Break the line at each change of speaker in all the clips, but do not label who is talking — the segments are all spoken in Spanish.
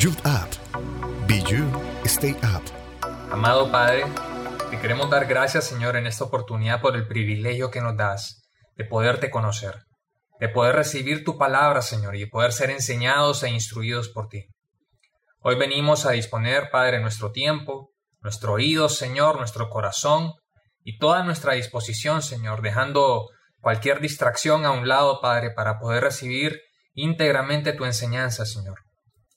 Youth App. Be You, Stay Up.
Amado Padre, te queremos dar gracias, Señor, en esta oportunidad por el privilegio que nos das de poderte conocer, de poder recibir tu palabra, Señor, y de poder ser enseñados e instruidos por ti. Hoy venimos a disponer, Padre, nuestro tiempo, nuestro oído, Señor, nuestro corazón y toda nuestra disposición, Señor, dejando cualquier distracción a un lado, Padre, para poder recibir íntegramente tu enseñanza, Señor.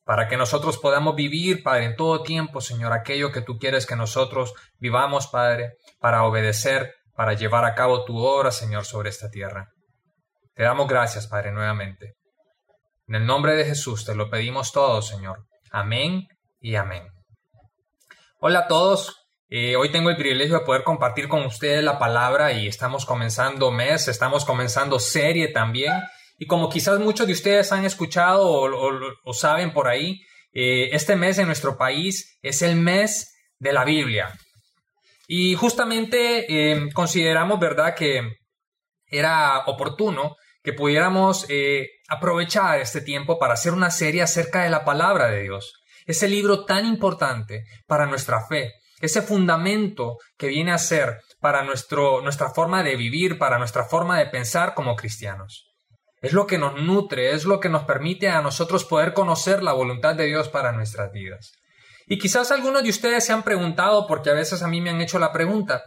Para que nosotros podamos vivir, Padre, en todo tiempo, Señor, aquello que tú quieres que nosotros vivamos, Padre, para obedecer, para llevar a cabo tu obra, Señor, sobre esta tierra. Te damos gracias, Padre, nuevamente. En el nombre de Jesús te lo pedimos todo, Señor. Amén y amén. Hola a todos, eh, hoy tengo el privilegio de poder compartir con ustedes la palabra y estamos comenzando mes, estamos comenzando serie también. Y como quizás muchos de ustedes han escuchado o, saben por ahí, eh, este mes en nuestro país es el mes de la Biblia. Y justamente eh, consideramos, ¿verdad?, que era oportuno que pudiéramos aprovechar este tiempo para hacer una serie acerca de la palabra de Dios. Ese libro tan importante para nuestra fe, ese fundamento que viene a ser para nuestro, nuestra forma de vivir, para nuestra forma de pensar como cristianos. Es lo que nos nutre, es lo que nos permite a nosotros poder conocer la voluntad de Dios para nuestras vidas. Y quizás algunos de ustedes se han preguntado, porque a veces a mí me han hecho la pregunta,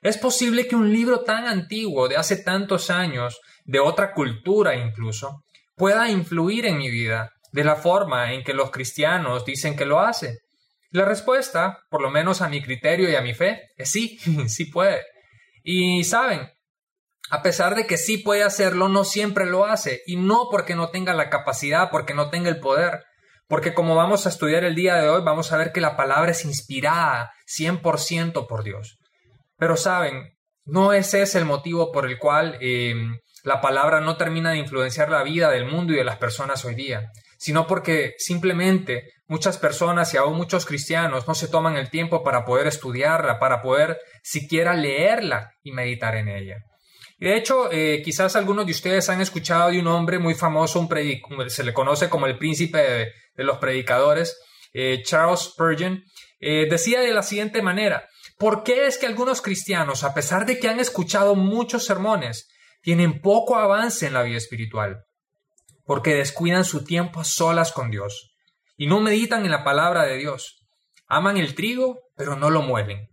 ¿es posible que un libro tan antiguo, de hace tantos años, de otra cultura incluso, pueda influir en mi vida de la forma en que los cristianos dicen que lo hace? La respuesta, por lo menos a mi criterio y a mi fe, es sí, sí puede. Y saben, a pesar de que sí puede hacerlo, no siempre lo hace. Y no porque no tenga la capacidad, porque no tenga el poder. Porque como vamos a estudiar el día de hoy, vamos a ver que la palabra es inspirada 100% por Dios. Pero saben, no ese es el motivo por el cual em, la palabra no termina de influenciar la vida del mundo y de las personas hoy día, sino porque simplemente Muchas personas y aún muchos cristianos no se toman el tiempo para poder estudiarla, para poder siquiera leerla y meditar en ella. De hecho, eh, quizás algunos de ustedes han escuchado de un hombre muy famoso, un se le conoce como el príncipe de, los predicadores, eh, Charles Spurgeon, eh, decía de la siguiente manera, ¿por qué es que algunos cristianos, a pesar de que han escuchado muchos sermones, tienen poco avance en la vida espiritual? Porque descuidan su tiempo a solas con Dios y no meditan en la palabra de Dios. Aman el trigo, pero no lo muelen.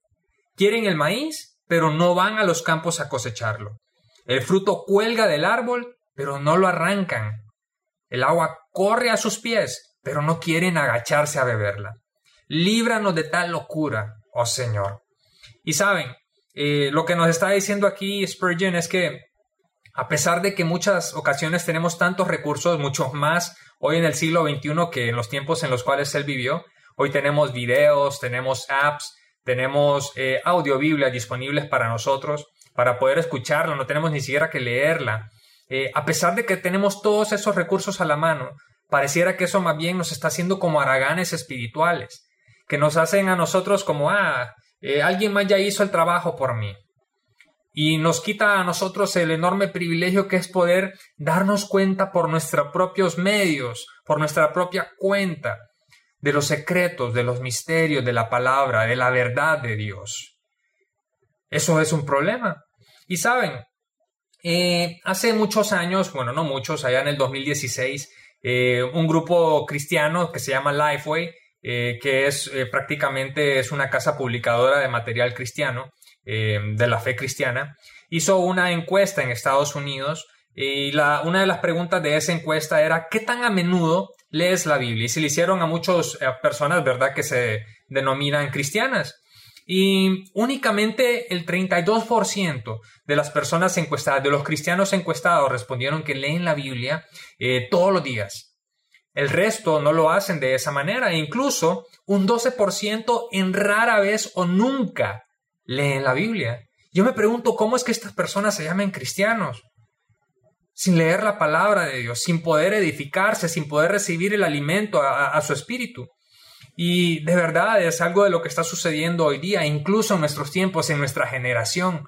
Quieren el maíz, pero no van a los campos a cosecharlo. El fruto cuelga del árbol, pero no lo arrancan. El agua corre a sus pies, pero no quieren agacharse a beberla. Líbranos de tal locura, oh Señor. Y saben, eh, lo que nos está diciendo aquí Spurgeon es que a pesar de que muchas ocasiones tenemos tantos recursos, muchos más hoy en el siglo XXI que en los tiempos en los cuales él vivió, hoy tenemos videos, tenemos apps, tenemos eh, audiobiblias disponibles para nosotros, para poder escucharla, no tenemos ni siquiera que leerla. Eh, a pesar de que tenemos todos esos recursos a la mano, pareciera que eso más bien nos está haciendo como haraganes espirituales, que nos hacen a nosotros como, ah, eh, alguien más ya hizo el trabajo por mí y nos quita a nosotros el enorme privilegio que es poder darnos cuenta por nuestros propios medios, por nuestra propia cuenta, de los secretos, de los misterios, de la palabra, de la verdad de Dios. Eso es un problema. Y saben, eh, hace muchos años, bueno, no muchos, allá en el 2016, eh, un grupo cristiano que se llama Lifeway, eh, que es prácticamente es una casa publicadora de material cristiano, eh, de la fe cristiana, hizo una encuesta en Estados Unidos y la, una de las preguntas de esa encuesta era ¿qué tan a menudo lees la Biblia? Y se le hicieron a muchas eh, personas, ¿verdad?, que se denominan cristianas. Y únicamente el 32% de las personas encuestadas, de los cristianos encuestados, respondieron que leen la Biblia eh, todos los días. El resto no lo hacen de esa manera. E incluso un 12% en rara vez o nunca leen la Biblia. Yo me pregunto cómo es que estas personas se llaman cristianos, sin leer la palabra de Dios, sin poder edificarse, sin poder recibir el alimento a, su espíritu. Y de verdad es algo de lo que está sucediendo hoy día, incluso en nuestros tiempos, en nuestra generación.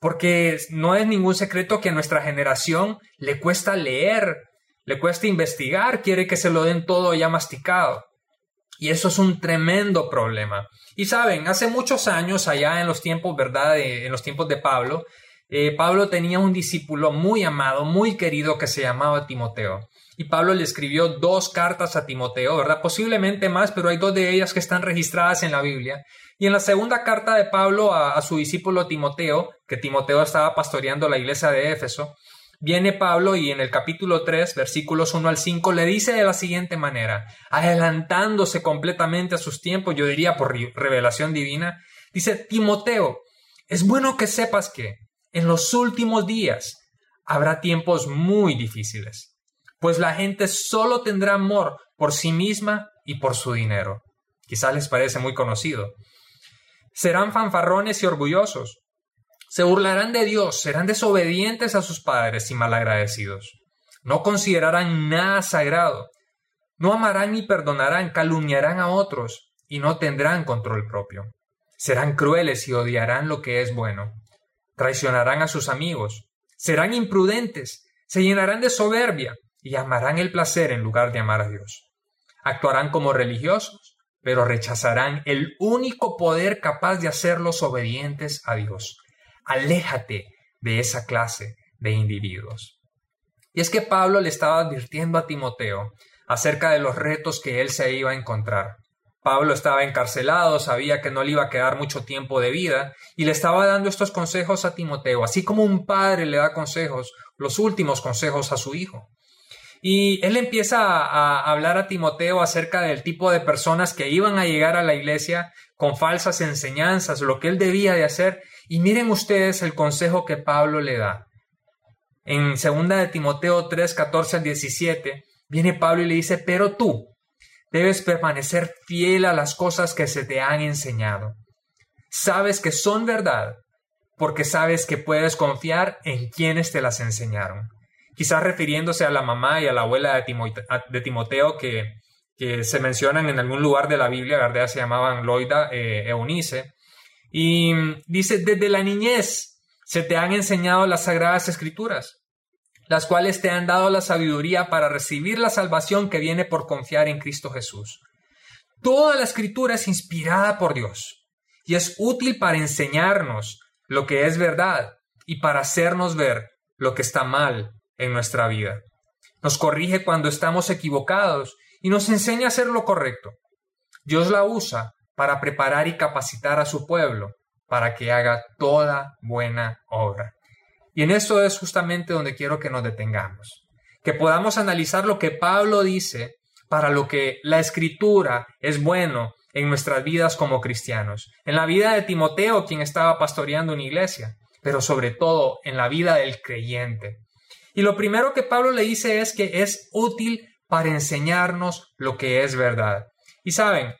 Porque no es ningún secreto que a nuestra generación le cuesta leer, le cuesta investigar, quiere que se lo den todo ya masticado. Y eso es un tremendo problema. Y saben, hace muchos años, allá en los tiempos, ¿verdad? en los tiempos de Pablo, eh, Pablo tenía un discípulo muy amado, muy querido, que se llamaba Timoteo. Y Pablo le escribió dos cartas a Timoteo, ¿verdad? Posiblemente más, pero hay dos de ellas que están registradas en la Biblia. Y en la segunda carta de Pablo a, su discípulo Timoteo, que Timoteo estaba pastoreando la iglesia de Éfeso, Viene Pablo y en el capítulo 3, versículos 1 al 5, le dice de la siguiente manera, adelantándose completamente a sus tiempos, yo diría por revelación divina, dice, Timoteo, es bueno que sepas que en los últimos días habrá tiempos muy difíciles, pues la gente solo tendrá amor por sí misma y por su dinero. Quizás les parece muy conocido. Serán fanfarrones y orgullosos se burlarán de Dios, serán desobedientes a sus padres y malagradecidos. No considerarán nada sagrado. No amarán ni perdonarán, calumniarán a otros y no tendrán control propio. Serán crueles y odiarán lo que es bueno. Traicionarán a sus amigos. Serán imprudentes, se llenarán de soberbia y amarán el placer en lugar de amar a Dios. Actuarán como religiosos, pero rechazarán el único poder capaz de hacerlos obedientes a Dios aléjate de esa clase de individuos. Y es que Pablo le estaba advirtiendo a Timoteo acerca de los retos que él se iba a encontrar. Pablo estaba encarcelado, sabía que no le iba a quedar mucho tiempo de vida y le estaba dando estos consejos a Timoteo, así como un padre le da consejos, los últimos consejos a su hijo. Y él empieza a, hablar a Timoteo acerca del tipo de personas que iban a llegar a la iglesia con falsas enseñanzas, lo que él debía de hacer. Y miren ustedes el consejo que Pablo le da. En 2 de Timoteo 3, 14 al 17, viene Pablo y le dice, pero tú debes permanecer fiel a las cosas que se te han enseñado. Sabes que son verdad, porque sabes que puedes confiar en quienes te las enseñaron quizás refiriéndose a la mamá y a la abuela de, Timoteo, que, se mencionan en algún lugar de la Biblia, ¿verdad? Se llamaban Loida e Eunice. Y dice, desde la niñez se te han enseñado las sagradas escrituras, las cuales te han dado la sabiduría para recibir la salvación que viene por confiar en Cristo Jesús. Toda la escritura es inspirada por Dios y es útil para enseñarnos lo que es verdad y para hacernos ver lo que está mal en nuestra vida. Nos corrige cuando estamos equivocados y nos enseña a hacer lo correcto. Dios la usa para preparar y capacitar a su pueblo para que haga toda buena obra. Y en esto es justamente donde quiero que nos detengamos, que podamos analizar lo que Pablo dice para lo que la escritura es bueno en nuestras vidas como cristianos, en la vida de Timoteo, quien estaba pastoreando una iglesia, pero sobre todo en la vida del creyente, y lo primero que Pablo le dice es que es útil para enseñarnos lo que es verdad. Y saben,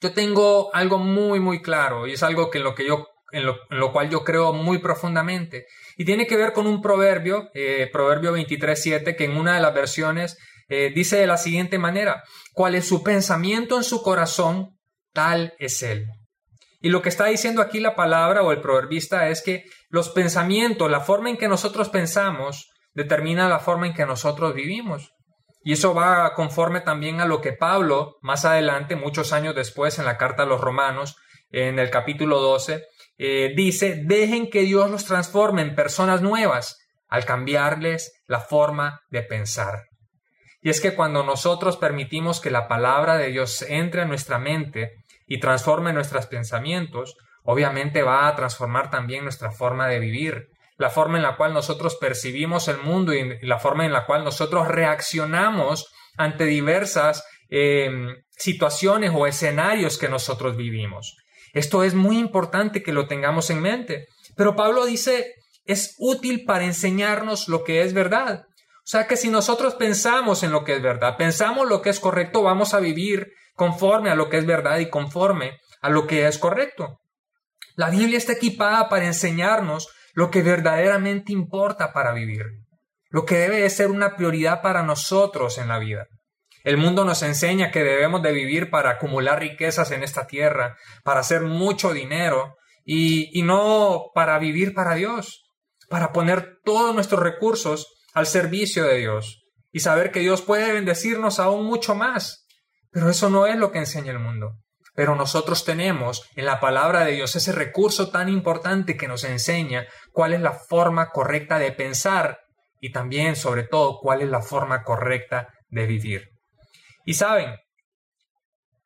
yo tengo algo muy, muy claro y es algo que en lo, que yo, en lo, cual yo creo muy profundamente. Y tiene que ver con un proverbio, eh, Proverbio 23.7, que en una de las versiones eh, dice de la siguiente manera, cuál es su pensamiento en su corazón, tal es él. Y lo que está diciendo aquí la palabra o el proverbista es que los pensamientos, la forma en que nosotros pensamos, determina la forma en que nosotros vivimos. Y eso va conforme también a lo que Pablo, más adelante, muchos años después, en la carta a los romanos, en el capítulo 12, eh, dice, dejen que Dios los transforme en personas nuevas al cambiarles la forma de pensar. Y es que cuando nosotros permitimos que la palabra de Dios entre en nuestra mente y transforme nuestros pensamientos, obviamente va a transformar también nuestra forma de vivir, la forma en la cual nosotros percibimos el mundo y la forma en la cual nosotros reaccionamos ante diversas em, situaciones o escenarios que nosotros vivimos. Esto es muy importante que lo tengamos en mente. Pero Pablo dice, es útil para enseñarnos lo que es verdad. O sea que si nosotros pensamos en lo que es verdad, pensamos lo que es correcto, vamos a vivir conforme a lo que es verdad y conforme a lo que es correcto. La Biblia está equipada para enseñarnos lo que verdaderamente importa para vivir, lo que debe de ser una prioridad para nosotros en la vida. El mundo nos enseña que debemos de vivir para acumular riquezas en esta tierra, para hacer mucho dinero y, y no para vivir para Dios, para poner todos nuestros recursos al servicio de Dios y saber que Dios puede bendecirnos aún mucho más. Pero eso no es lo que enseña el mundo. Pero nosotros tenemos en la palabra de Dios ese recurso tan importante que nos enseña cuál es la forma correcta de pensar y también, sobre todo, cuál es la forma correcta de vivir. Y saben,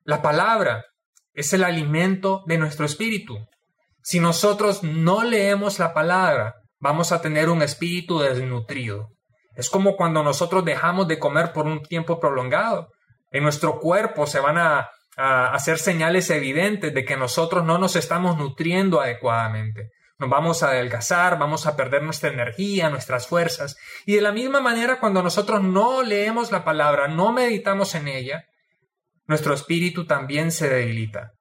la palabra es el alimento de nuestro espíritu. Si nosotros no leemos la palabra, vamos a tener un espíritu desnutrido. Es como cuando nosotros dejamos de comer por un tiempo prolongado. En nuestro cuerpo se van a, hacer señales evidentes de que nosotros no nos estamos nutriendo adecuadamente. Nos vamos a adelgazar, vamos a perder nuestra energía, nuestras fuerzas. Y de la misma manera, cuando nosotros no leemos la palabra, no meditamos en ella, nuestro espíritu también se debilita.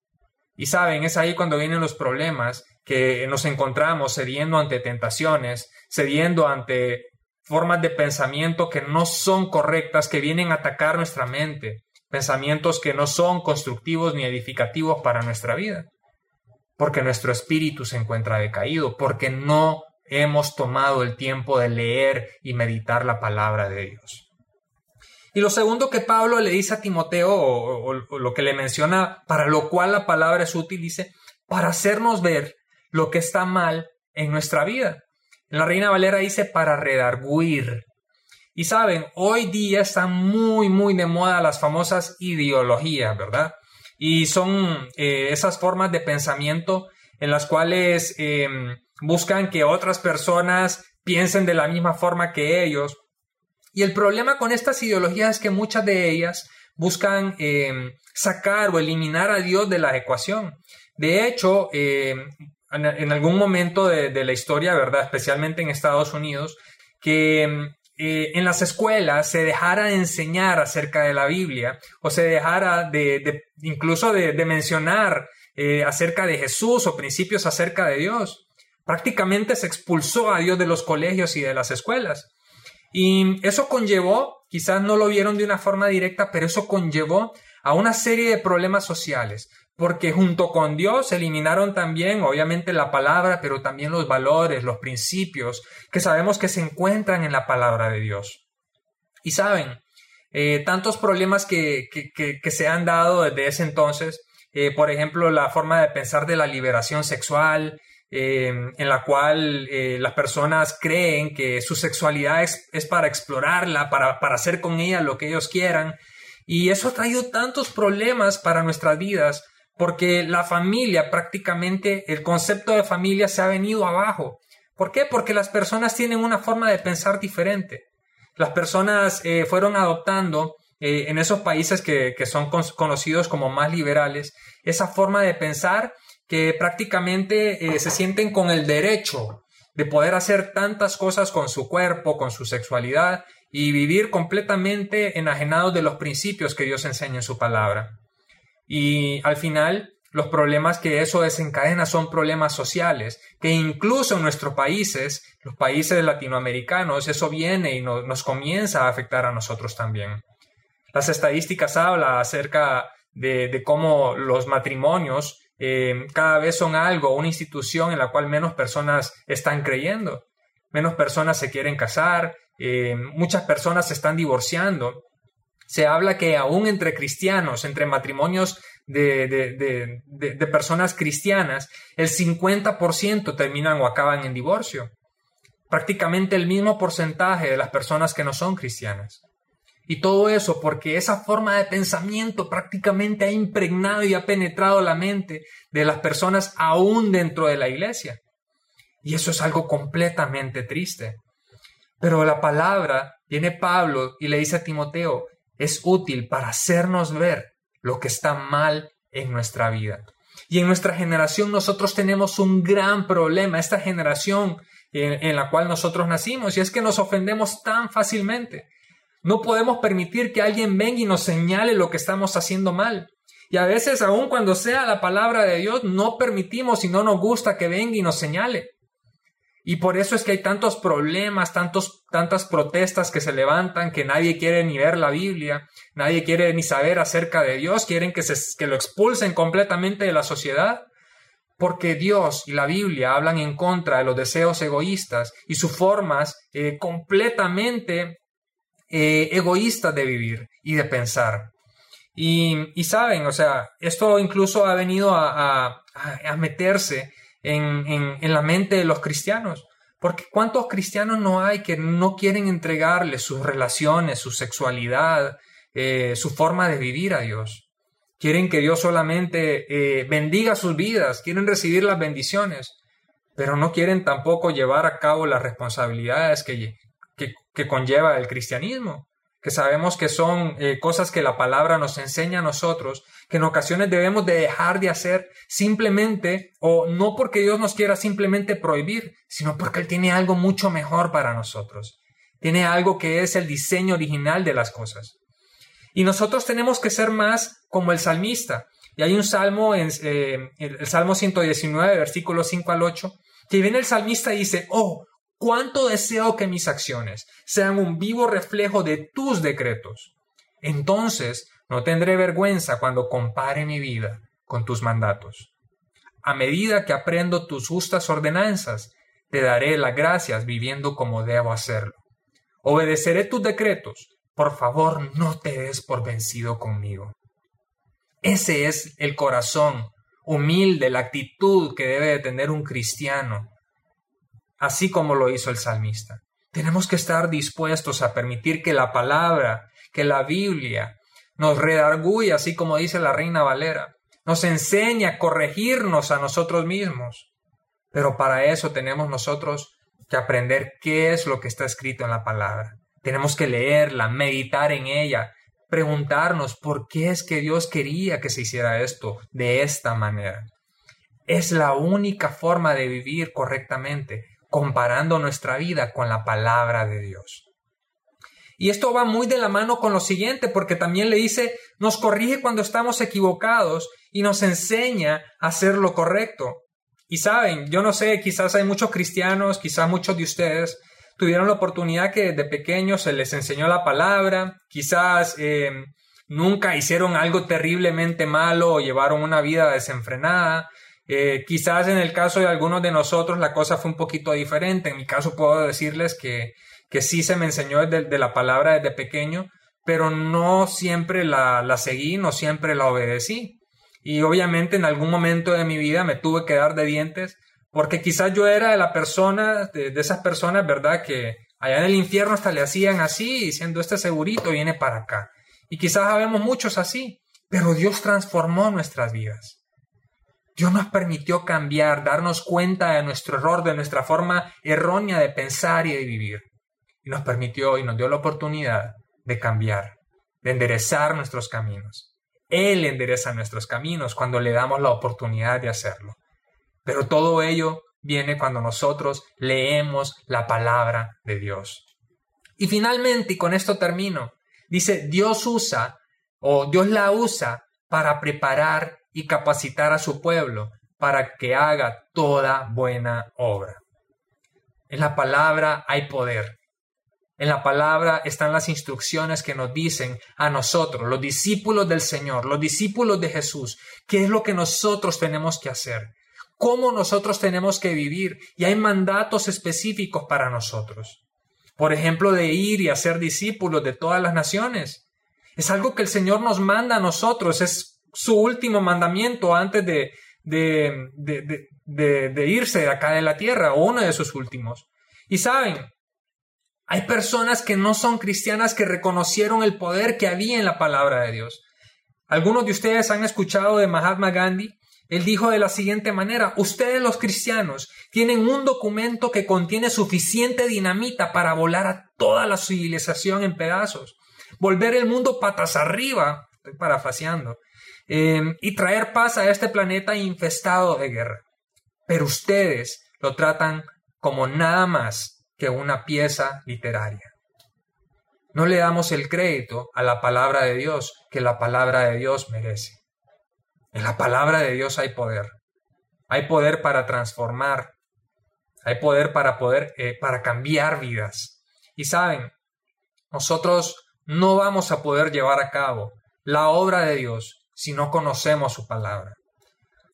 Y saben, es ahí cuando vienen los problemas que nos encontramos cediendo ante tentaciones, cediendo ante formas de pensamiento que no son correctas, que vienen a atacar nuestra mente, pensamientos que no son constructivos ni edificativos para nuestra vida, porque nuestro espíritu se encuentra decaído, porque no hemos tomado el tiempo de leer y meditar la palabra de Dios. Y lo segundo que Pablo le dice a Timoteo, o, lo que le menciona, para lo cual la palabra es útil, dice, para hacernos ver lo que está mal en nuestra vida. La Reina Valera dice para redarguir. Y saben, hoy día están muy, muy de moda las famosas ideologías, ¿verdad? Y son eh, esas formas de pensamiento en las cuales em, buscan que otras personas piensen de la misma forma que ellos y el problema con estas ideologías es que muchas de ellas buscan em, sacar o eliminar a Dios de la ecuación. De hecho, em, en, algún momento de, la historia, ¿verdad? Especialmente en Estados Unidos, que eh, en las escuelas se dejara enseñar acerca de la Biblia o se dejara de, incluso de, mencionar eh, acerca de Jesús o principios acerca de Dios. Prácticamente se expulsó a Dios de los colegios y de las escuelas. Y eso conllevó, quizás no lo vieron de una forma directa, pero eso conllevó a una serie de problemas sociales, porque junto con Dios eliminaron también, obviamente, la palabra, pero también los valores, los principios que sabemos que se encuentran en la palabra de Dios. Y saben, eh, tantos problemas que, que, se han dado desde ese entonces, eh, por ejemplo, la forma de pensar de la liberación sexual, Em, en la cual eh, las personas creen que su sexualidad es, para explorarla, para, para, hacer con ella lo que ellos quieran. Y eso ha traído tantos problemas para nuestras vidas, porque la familia prácticamente, el concepto de familia se ha venido abajo. ¿Por qué? Porque las personas tienen una forma de pensar diferente. Las personas eh, fueron adoptando eh, en esos países que, son conocidos como más liberales esa forma de pensar que prácticamente eh, se sienten con el derecho de poder hacer tantas cosas con su cuerpo, con su sexualidad y vivir completamente enajenados de los principios que Dios enseña en su palabra. Y al final, los problemas que eso desencadena son problemas sociales, que incluso en nuestros países, los países latinoamericanos, eso viene y nos comienza a afectar a nosotros también. Las estadísticas hablan acerca de, cómo los matrimonios eh, cada vez son algo, una institución en la cual menos personas están creyendo, menos personas se quieren casar, eh, muchas personas se están divorciando. Se habla que aún entre cristianos, entre matrimonios de, de personas cristianas, el 50% terminan o acaban en divorcio. Prácticamente el mismo porcentaje de las personas que no son cristianas. Y todo eso porque esa forma de pensamiento prácticamente ha impregnado y ha penetrado la mente de las personas aún dentro de la iglesia. Y eso es algo completamente triste. Pero la palabra, viene Pablo y le dice a Timoteo, es útil para hacernos ver lo que está mal en nuestra vida. Y en nuestra generación nosotros tenemos un gran problema, esta generación en, la cual nosotros nacimos, y es que nos ofendemos tan fácilmente. No podemos permitir que alguien venga y nos señale lo que estamos haciendo mal. Y a veces, aun cuando sea la palabra de Dios, no permitimos y no nos gusta que venga y nos señale. Y por eso es que hay tantos problemas, tantos, tantas protestas que se levantan, que nadie quiere ni ver la Biblia, nadie quiere ni saber acerca de Dios, quieren que, se, que lo expulsen completamente de la sociedad, porque Dios y la Biblia hablan en contra de los deseos egoístas y sus formas eh, completamente eh, egoísta de vivir y de pensar. Y, saben, o sea, esto incluso ha venido a, meterse en, en, la mente de los cristianos. Porque ¿cuántos cristianos no hay que no quieren entregarle sus relaciones, su sexualidad, eh, su forma de vivir a Dios? Quieren que Dios solamente eh, bendiga sus vidas, quieren recibir las bendiciones, pero no quieren tampoco llevar a cabo las responsabilidades que, que conlleva el cristianismo que sabemos que son eh, cosas que la palabra nos enseña a nosotros, que en ocasiones debemos de dejar de hacer simplemente, o no porque Dios nos quiera simplemente prohibir, sino porque Él tiene algo mucho mejor para nosotros. Tiene algo que es el diseño original de las cosas. Y nosotros tenemos que ser más como el salmista. Y hay un salmo, en, eh, el Salmo 119, versículos 5 al 8, que viene el salmista y dice, oh, cuánto deseo que mis acciones sean un vivo reflejo de tus decretos. Entonces no tendré vergüenza cuando compare mi vida con tus mandatos. A medida que aprendo tus justas ordenanzas, te daré las gracias viviendo como debo hacerlo. Obedeceré tus decretos. Por favor, no te des por vencido conmigo. Ese es el corazón humilde, la actitud que debe de tener un cristiano así como lo hizo el salmista. Tenemos que estar dispuestos a permitir que la palabra, que la Biblia, nos redarguya, así como dice la reina Valera, nos enseña a corregirnos a nosotros mismos. Pero para eso tenemos nosotros que aprender qué es lo que está escrito en la palabra. Tenemos que leerla, meditar en ella, preguntarnos por qué es que Dios quería que se hiciera esto de esta manera. Es la única forma de vivir correctamente, comparando nuestra vida con la palabra de Dios. Y esto va muy de la mano con lo siguiente, porque también le dice, nos corrige cuando estamos equivocados y nos enseña a hacer lo correcto. Y saben, yo no sé, quizás hay muchos cristianos, quizás muchos de ustedes tuvieron la oportunidad que de pequeños se les enseñó la palabra, quizás eh, nunca hicieron algo terriblemente malo o llevaron una vida desenfrenada, eh, quizás en el caso de algunos de nosotros la cosa fue un poquito diferente. En mi caso puedo decirles que, que sí se me enseñó de, la palabra desde pequeño, pero no siempre la, la seguí, no siempre la obedecí. Y obviamente en algún momento de mi vida me tuve que dar de dientes porque quizás yo era de la persona, de, de, esas personas, ¿verdad? Que allá en el infierno hasta le hacían así, diciendo, este segurito viene para acá. Y quizás habemos muchos así, pero Dios transformó nuestras vidas. Dios nos permitió cambiar, darnos cuenta de nuestro error, de nuestra forma errónea de pensar y de vivir. Y nos permitió y nos dio la oportunidad de cambiar, de enderezar nuestros caminos. Él endereza nuestros caminos cuando le damos la oportunidad de hacerlo. Pero todo ello viene cuando nosotros leemos la palabra de Dios. Y finalmente, y con esto termino, dice, Dios usa o Dios la usa para preparar y capacitar a su pueblo para que haga toda buena obra. En la palabra hay poder. En la palabra están las instrucciones que nos dicen a nosotros, los discípulos del Señor, los discípulos de Jesús, qué es lo que nosotros tenemos que hacer, cómo nosotros tenemos que vivir, y hay mandatos específicos para nosotros. Por ejemplo, de ir y hacer discípulos de todas las naciones. Es algo que el Señor nos manda a nosotros, es su último mandamiento antes de, de, de, de, irse de acá de la tierra, o uno de sus últimos. Y saben, hay personas que no son cristianas que reconocieron el poder que había en la palabra de Dios. Algunos de ustedes han escuchado de Mahatma Gandhi. Él dijo de la siguiente manera, ustedes los cristianos tienen un documento que contiene suficiente dinamita para volar a toda la civilización en pedazos, volver el mundo patas arriba, estoy parafraseando, Em, y traer paz a este planeta infestado de guerra. Pero ustedes lo tratan como nada más que una pieza literaria. No le damos el crédito a la palabra de Dios que la palabra de Dios merece. En la palabra de Dios hay poder. Hay poder para transformar. Hay poder para poder eh, para cambiar vidas. Y saben, nosotros no vamos a poder llevar a cabo la obra de Dios si no conocemos su palabra.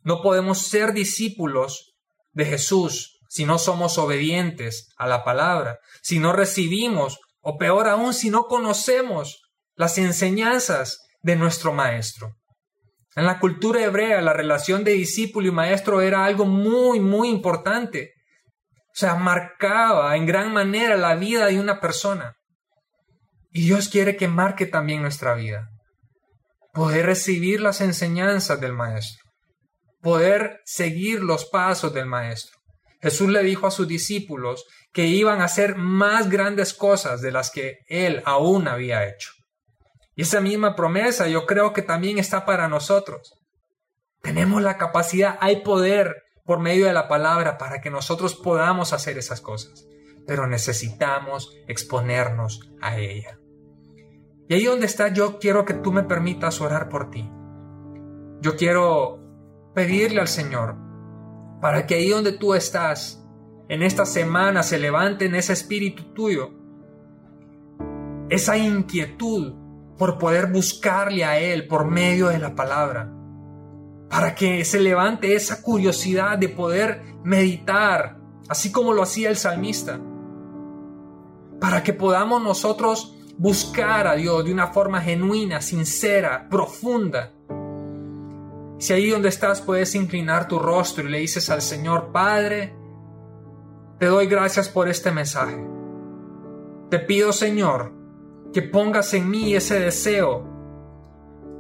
No podemos ser discípulos de Jesús si no somos obedientes a la palabra, si no recibimos, o peor aún, si no conocemos las enseñanzas de nuestro maestro. En la cultura hebrea, la relación de discípulo y maestro era algo muy, muy importante. O sea, marcaba en gran manera la vida de una persona. Y Dios quiere que marque también nuestra vida. Poder recibir las enseñanzas del maestro. Poder seguir los pasos del maestro. Jesús le dijo a sus discípulos que iban a hacer más grandes cosas de las que él aún había hecho. Y esa misma promesa yo creo que también está para nosotros. Tenemos la capacidad, hay poder por medio de la palabra para que nosotros podamos hacer esas cosas, pero necesitamos exponernos a ella. Y ahí donde está yo quiero que tú me permitas orar por ti. Yo quiero pedirle al Señor para que ahí donde tú estás, en esta semana se levante en ese espíritu tuyo esa inquietud por poder buscarle a Él por medio de la palabra, para que se levante esa curiosidad de poder meditar, así como lo hacía el salmista, para que podamos nosotros buscar a Dios de una forma genuina, sincera, profunda. Si ahí donde estás puedes inclinar tu rostro y le dices al Señor, Padre, te doy gracias por este mensaje. Te pido, Señor, que pongas en mí ese deseo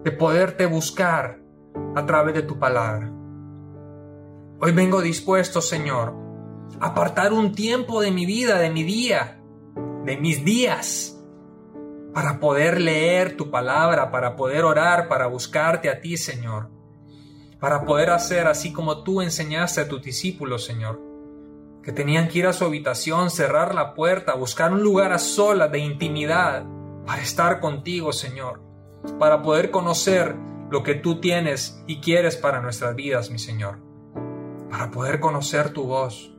de poderte buscar a través de tu palabra. Hoy vengo dispuesto, Señor, a apartar un tiempo de mi vida, de mi día, de mis días, para poder leer tu palabra, para poder orar, para buscarte a ti, Señor, para poder hacer así como tú enseñaste a tus discípulos, Señor, que tenían que ir a su habitación, cerrar la puerta, buscar un lugar a solas de intimidad, para estar contigo, Señor, para poder conocer lo que tú tienes y quieres para nuestras vidas, mi Señor, para poder conocer tu voz,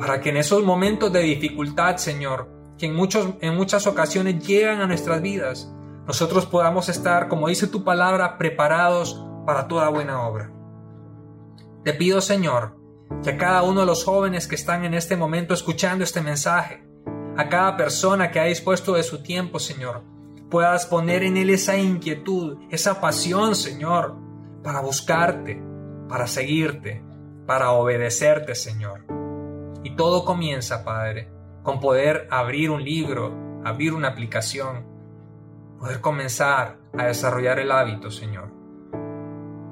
para que en esos momentos de dificultad, Señor, que en, muchos, en muchas ocasiones llegan a nuestras vidas, nosotros podamos estar, como dice tu palabra, preparados para toda buena obra. Te pido, Señor, que a cada uno de los jóvenes que están en este momento escuchando este mensaje, a cada persona que ha dispuesto de su tiempo, Señor. Puedas poner en él esa inquietud, esa pasión, Señor, para buscarte, para seguirte, para obedecerte, Señor. Y todo comienza, Padre, con poder abrir un libro, abrir una aplicación, poder comenzar a desarrollar el hábito, Señor,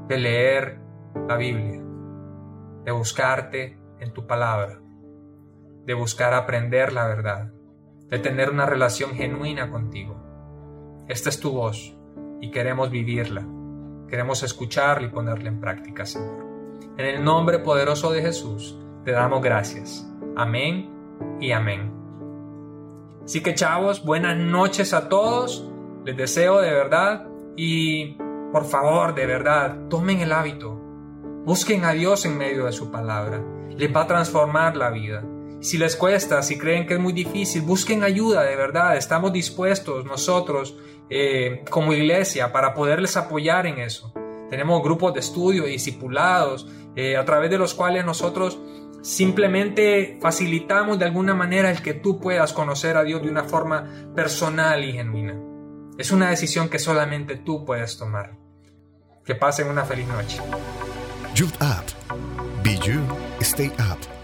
de leer la Biblia, de buscarte en tu palabra de buscar aprender la verdad, de tener una relación genuina contigo. Esta es tu voz y queremos vivirla. Queremos escucharla y ponerla en práctica, Señor. En el nombre poderoso de Jesús te damos gracias. Amén y amén. Así que chavos, buenas noches a todos. Les deseo de verdad y por favor, de verdad, tomen el hábito. Busquen a Dios en medio de su palabra. Les va a transformar la vida. Si les cuesta, si creen que es muy difícil, busquen ayuda, de verdad. Estamos dispuestos nosotros eh, como iglesia para poderles apoyar en eso. Tenemos grupos de estudio, discipulados, eh, a través de los cuales nosotros simplemente facilitamos de alguna manera el que tú puedas conocer a Dios de una forma personal y genuina. Es una decisión que solamente tú puedes tomar. Que pasen una feliz noche.
Youth. Be You, Stay Up.